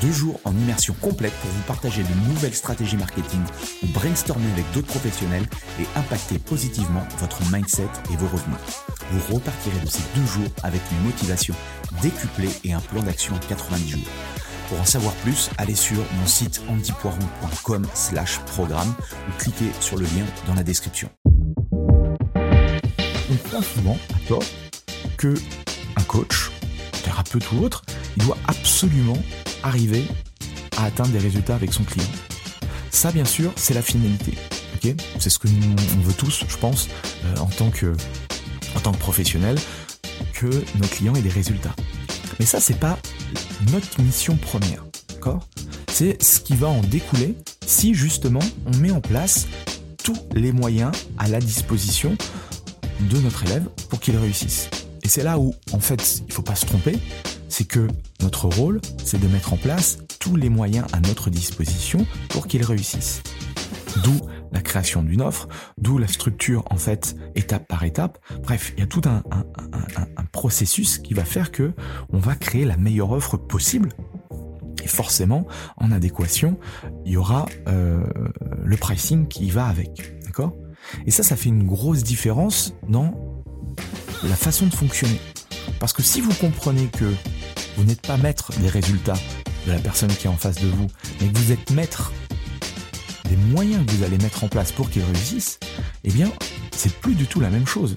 Deux jours en immersion complète pour vous partager de nouvelles stratégies marketing ou brainstormer avec d'autres professionnels et impacter positivement votre mindset et vos revenus. Vous repartirez de ces deux jours avec une motivation décuplée et un plan d'action en 90 jours. Pour en savoir plus, allez sur mon site antipoiron.com slash programme ou cliquez sur le lien dans la description. On croit souvent, à tort, que un coach, thérapeute ou autre, il doit absolument arriver à atteindre des résultats avec son client. Ça, bien sûr, c'est la finalité. c'est ce que nous, on veut tous, je pense, euh, en tant que en que professionnel, que nos clients aient des résultats. Mais ça, c'est pas notre mission première, C'est ce qui va en découler si justement on met en place tous les moyens à la disposition de notre élève pour qu'il réussisse. Et c'est là où, en fait, il faut pas se tromper, c'est que notre rôle, c'est de mettre en place tous les moyens à notre disposition pour qu'il réussisse. D'où la création d'une offre, d'où la structure en fait étape par étape. Bref, il y a tout un, processus qui va faire que on va créer la meilleure offre possible. Et forcément, en adéquation, il y aura euh, le pricing qui va avec, d'accord? Et ça, ça fait une grosse différence dans la façon de fonctionner. Parce que si vous comprenez que vous n'êtes pas maître des résultats de la personne qui est en face de vous, mais que vous êtes maître des moyens que vous allez mettre en place pour qu'ils réussissent, eh bien, c'est plus du tout la même chose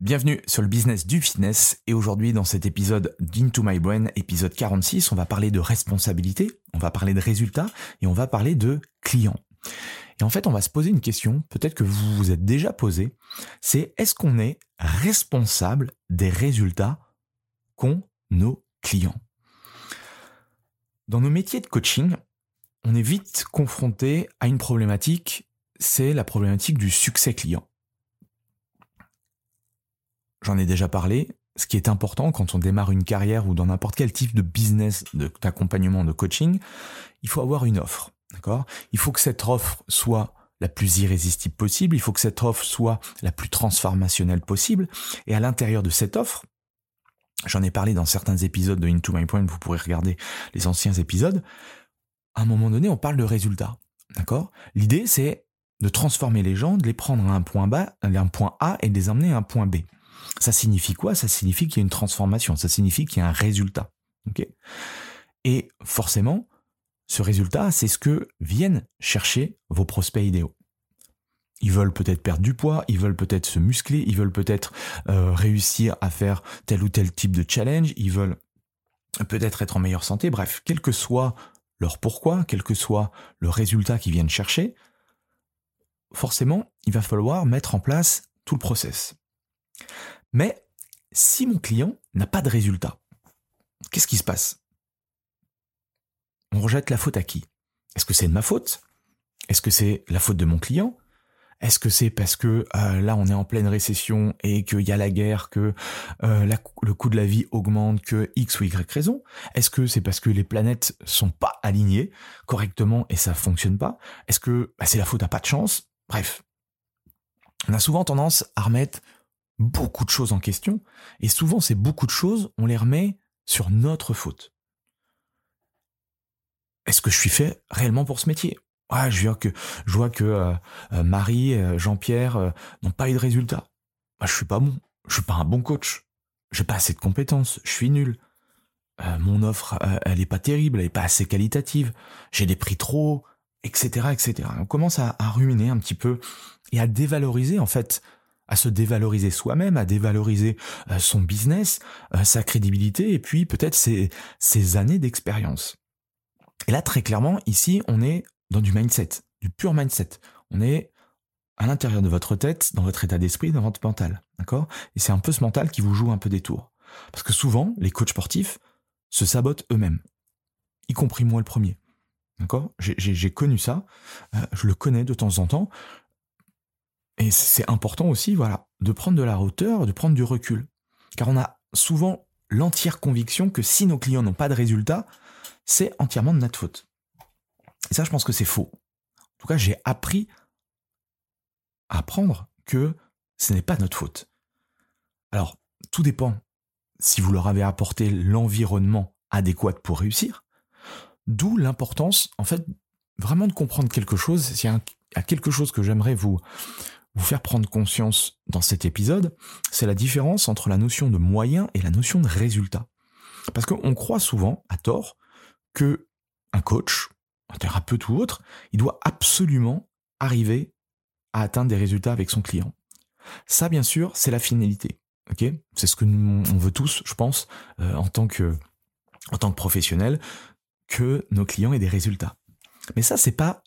Bienvenue sur le business du fitness et aujourd'hui dans cet épisode d'Into My Brain, épisode 46, on va parler de responsabilité, on va parler de résultats et on va parler de clients. Et en fait, on va se poser une question, peut-être que vous vous êtes déjà posé, c'est est-ce qu'on est responsable des résultats qu'ont nos clients? Dans nos métiers de coaching, on est vite confronté à une problématique, c'est la problématique du succès client j'en ai déjà parlé, ce qui est important quand on démarre une carrière ou dans n'importe quel type de business d'accompagnement, de, coaching, il faut avoir une offre. D'accord? Il faut que cette offre soit la plus irrésistible possible, il faut que cette offre soit la plus transformationnelle possible. Et à l'intérieur de cette offre, j'en ai parlé dans certains épisodes de Into My Point, vous pourrez regarder les anciens épisodes, à un moment donné, on parle de résultats. D'accord? L'idée, c'est de transformer les gens, de les prendre à un point, bas, à un point A et de les emmener à un point B. Ça signifie quoi? Ça signifie qu'il y a une transformation, ça signifie qu'il y a un résultat. Et forcément, ce résultat, c'est ce que viennent chercher vos prospects idéaux. Ils veulent peut-être perdre du poids, ils veulent peut-être se muscler, ils veulent peut-être euh, réussir à faire tel ou tel type de challenge, ils veulent peut-être être en meilleure santé, bref, quel que soit leur pourquoi, quel que soit le résultat qu'ils viennent chercher, forcément, il va falloir mettre en place tout le process. Mais si mon client n'a pas de résultat, qu'est-ce qui se passe? On rejette la faute à qui? Est-ce que c'est de ma faute? Est-ce que c'est la faute de mon client? Est-ce que c'est parce que euh, là on est en pleine récession et qu'il y a la guerre, que euh, le coût de la vie augmente, que X ou Y raison? Est-ce que c'est parce que les planètes sont pas alignées correctement et ça fonctionne pas? Est-ce que bah, c'est la faute à pas de chance? Bref, on a souvent tendance à remettre beaucoup de choses en question, et souvent ces beaucoup de choses, on les remet sur notre faute. est-ce que je suis fait réellement pour ce métier? Ouais, je vois que je vois que euh, euh, Marie, euh, Jean-Pierre n'ont pas eu de résultats. Bah, je suis pas bon. Je suis pas un bon coach. J'ai pas assez de compétences. Je suis nul. mon offre, elle est pas terrible. Elle est pas assez qualitative. J'ai des prix trop etc., etc. On commence à, à ruminer un petit peu et à dévaloriser en fait à se dévaloriser soi-même, à dévaloriser son business, sa crédibilité et puis peut-être ses, ses années d'expérience. Et là, très clairement, ici, on est dans du mindset, du pur mindset. On est à l'intérieur de votre tête, dans votre état d'esprit, dans votre mental. D'accord? Et c'est un peu ce mental qui vous joue un peu des tours. Parce que souvent, les coachs sportifs se sabotent eux-mêmes. Y compris moi le premier. D'accord? J'ai connu ça. Euh, je le connais de temps en temps. Et c'est important aussi, voilà, de prendre de la hauteur, de prendre du recul. Car on a souvent l'entière conviction que si nos clients n'ont pas de résultats, c'est entièrement de notre faute. Et ça, je pense que c'est faux. En tout cas, j'ai appris à apprendre que ce n'est pas notre faute. Alors, tout dépend si vous leur avez apporté l'environnement adéquat pour réussir. D'où l'importance, en fait, vraiment de comprendre quelque chose. S'il y a quelque chose que j'aimerais vous, vous faire prendre conscience dans cet épisode, c'est la différence entre la notion de moyen et la notion de résultat. Parce qu'on croit souvent, à tort, que un coach, un thérapeute ou autre, il doit absolument arriver à atteindre des résultats avec son client. Ça, bien sûr, c'est la finalité. Ok, c'est ce que nous, on veut tous, je pense, euh, en tant que en tant que professionnel, que nos clients aient des résultats. Mais ça, c'est pas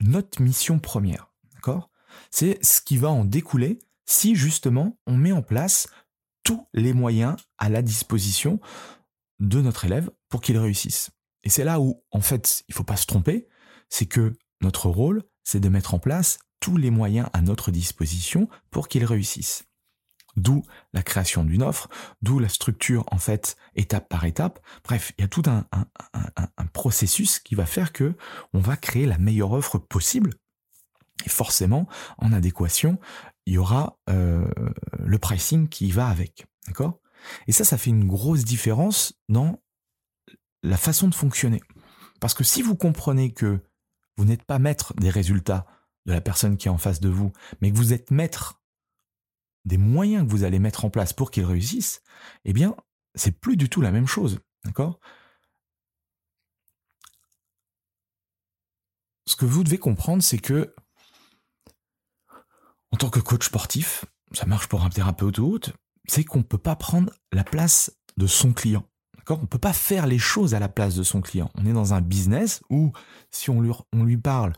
notre mission première, d'accord? C'est ce qui va en découler si justement on met en place tous les moyens à la disposition de notre élève pour qu'il réussisse. Et c'est là où, en fait, il faut pas se tromper, c'est que notre rôle, c'est de mettre en place tous les moyens à notre disposition pour qu'il réussisse. D'où la création d'une offre, d'où la structure, en fait, étape par étape. Bref, il y a tout un, un, processus qui va faire que on va créer la meilleure offre possible. Et forcément, en adéquation, il y aura euh, le pricing qui va avec. D'accord? Et ça, ça fait une grosse différence dans la façon de fonctionner. Parce que si vous comprenez que vous n'êtes pas maître des résultats de la personne qui est en face de vous, mais que vous êtes maître des moyens que vous allez mettre en place pour qu'il réussisse, eh bien, c'est plus du tout la même chose. D'accord? Ce que vous devez comprendre, c'est que, en tant que coach sportif, ça marche pour un thérapeute ou autre, c'est qu'on ne peut pas prendre la place de son client. On ne peut pas faire les choses à la place de son client. On est dans un business où, si on lui, parle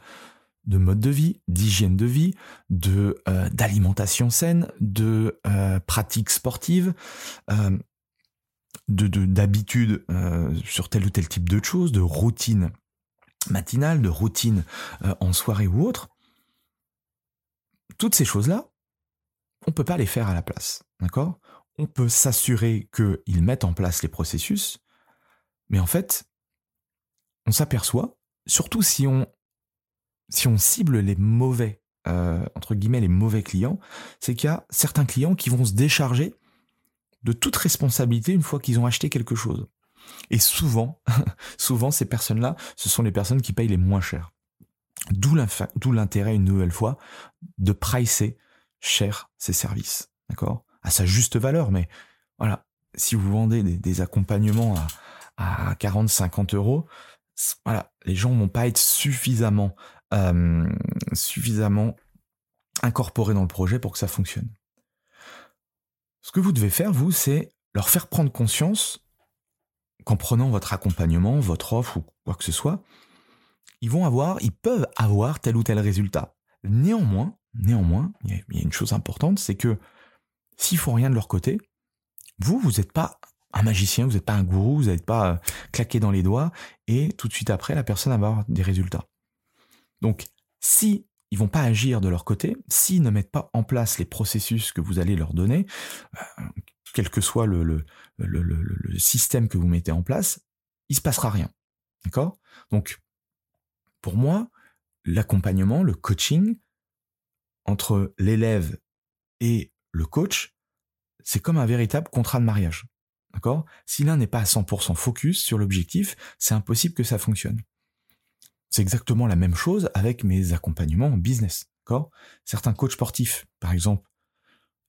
de mode de vie, d'hygiène de vie, euh, d'alimentation saine, de euh, pratiques sportives, euh, de d'habitudes sur tel ou tel type de choses, de routine matinale, de routine en soirée ou autre. Toutes ces choses-là, on peut pas les faire à la place, on peut s'assurer qu'ils mettent en place les processus, mais en fait, on s'aperçoit, surtout si on, si on cible les mauvais, euh, entre guillemets, les mauvais clients, c'est qu'il y a certains clients qui vont se décharger de toute responsabilité une fois qu'ils ont acheté quelque chose. Et souvent, souvent, ces personnes-là, ce sont les personnes qui payent les moins cher. D'où l'intérêt, une nouvelle fois, de pricer cher ces services. D'accord? À sa juste valeur, mais voilà, si vous vendez des, accompagnements à, à 40, 50 euros, voilà, les gens vont pas être suffisamment, euh, suffisamment incorporés dans le projet pour que ça fonctionne. Ce que vous devez faire, vous, c'est leur faire prendre conscience qu'en prenant votre accompagnement, votre offre ou quoi que ce soit, ils vont avoir, ils peuvent avoir tel ou tel résultat. Néanmoins, néanmoins, il y a une chose importante, c'est que s'ils font rien de leur côté, vous, vous n'êtes pas un magicien, vous n'êtes pas un gourou, vous n'êtes pas euh, claqué dans les doigts et tout de suite après, la personne va avoir des résultats. Donc, si ils vont pas agir de leur côté, s'ils ne mettent pas en place les processus que vous allez leur donner, euh, quel que soit le, le, système que vous mettez en place, il se passera rien. D'accord? Donc, pour moi, l'accompagnement, le coaching entre l'élève et le coach, c'est comme un véritable contrat de mariage. D'accord? Si l'un n'est pas à 100% focus sur l'objectif, c'est impossible que ça fonctionne. C'est exactement la même chose avec mes accompagnements en business. D'accord? Certains coachs sportifs, par exemple,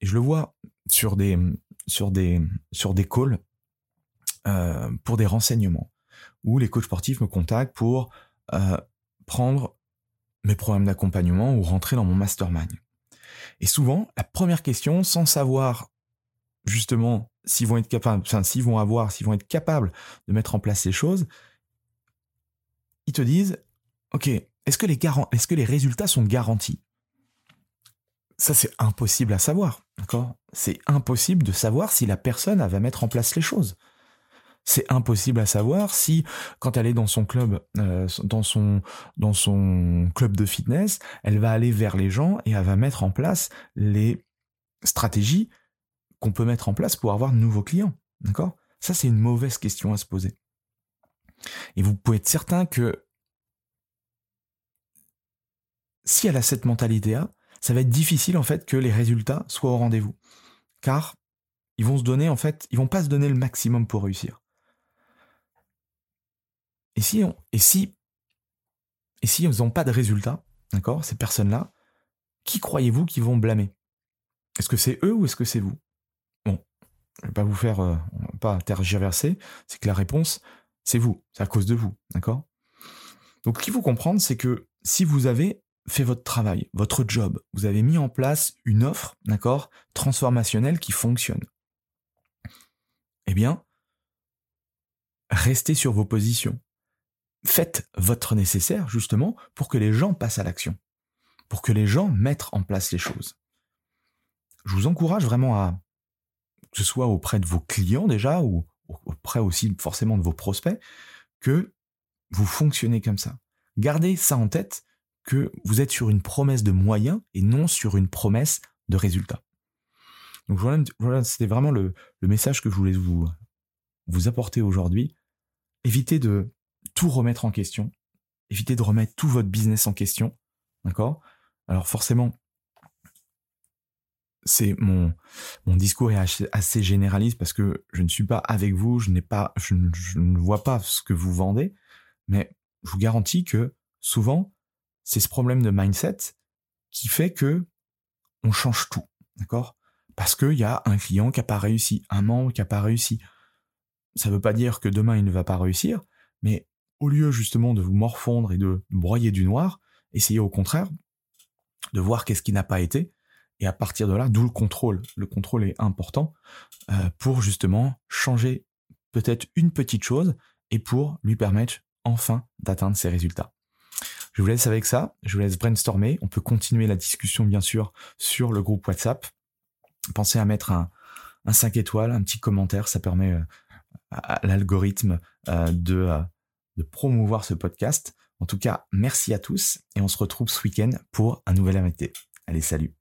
et je le vois sur des sur des sur des calls euh, pour des renseignements, où les coachs sportifs me contactent pour euh, prendre mes programmes d'accompagnement ou rentrer dans mon mastermind. Et souvent, la première question, sans savoir justement s'ils vont être capables, enfin s'ils vont avoir, s'ils vont être capables de mettre en place ces choses, ils te disent, ok, est-ce que les est-ce que les résultats sont garantis? Ça c'est impossible à savoir, d'accord? C'est impossible de savoir si la personne va mettre en place les choses. C'est impossible à savoir si, quand elle est dans son club, euh, dans son dans son club de fitness, elle va aller vers les gens et elle va mettre en place les stratégies qu'on peut mettre en place pour avoir de nouveaux clients. D'accord? Ça, c'est une mauvaise question à se poser. Et vous pouvez être certain que si elle a cette mentalité-là, ça va être difficile en fait que les résultats soient au rendez-vous. Car ils vont se donner en fait, ils vont pas se donner le maximum pour réussir. Et si si et si ils n'ont pas de résultats, d'accord, ces personnes-là, qui croyez-vous qu'ils vont blâmer? Est-ce que c'est eux ou est-ce que c'est vous? Je vais pas vous faire, euh, pas tergiverser, c'est que la réponse, c'est vous, c'est à cause de vous, d'accord? Donc, ce qu'il faut comprendre, c'est que si vous avez fait votre travail, votre job, vous avez mis en place une offre, d'accord, transformationnelle qui fonctionne, eh bien, restez sur vos positions. Faites votre nécessaire, justement, pour que les gens passent à l'action, pour que les gens mettent en place les choses. Je vous encourage vraiment à que ce soit auprès de vos clients déjà, ou auprès aussi forcément de vos prospects, que vous fonctionnez comme ça. Gardez ça en tête, que vous êtes sur une promesse de moyens et non sur une promesse de résultats. Donc voilà, c'était vraiment le, message que je voulais vous, vous apporter aujourd'hui. Évitez de tout remettre en question. Évitez de remettre tout votre business en question. D'accord? Alors forcément, c'est mon mon discours est assez, généraliste parce que je ne suis pas avec vous, je n'ai pas, je ne, vois pas ce que vous vendez, mais je vous garantis que souvent c'est ce problème de mindset qui fait que on change tout, d'accord? Parce qu'il y a un client qui a pas réussi, un membre qui a pas réussi. Ça veut pas dire que demain il ne va pas réussir, mais au lieu justement de vous morfondre et de broyer du noir, essayez au contraire de voir qu'est-ce qui n'a pas été et à partir de là, d'où le contrôle. Le contrôle est important euh, pour justement changer peut-être une petite chose et pour lui permettre enfin d'atteindre ses résultats. Je vous laisse avec ça, je vous laisse brainstormer. On peut continuer la discussion bien sûr sur le groupe WhatsApp. Pensez à mettre un, 5 étoiles, un petit commentaire, ça permet euh, à l'algorithme euh, de, promouvoir ce podcast. En tout cas, merci à tous et on se retrouve ce week-end pour un nouvel invité. Allez, salut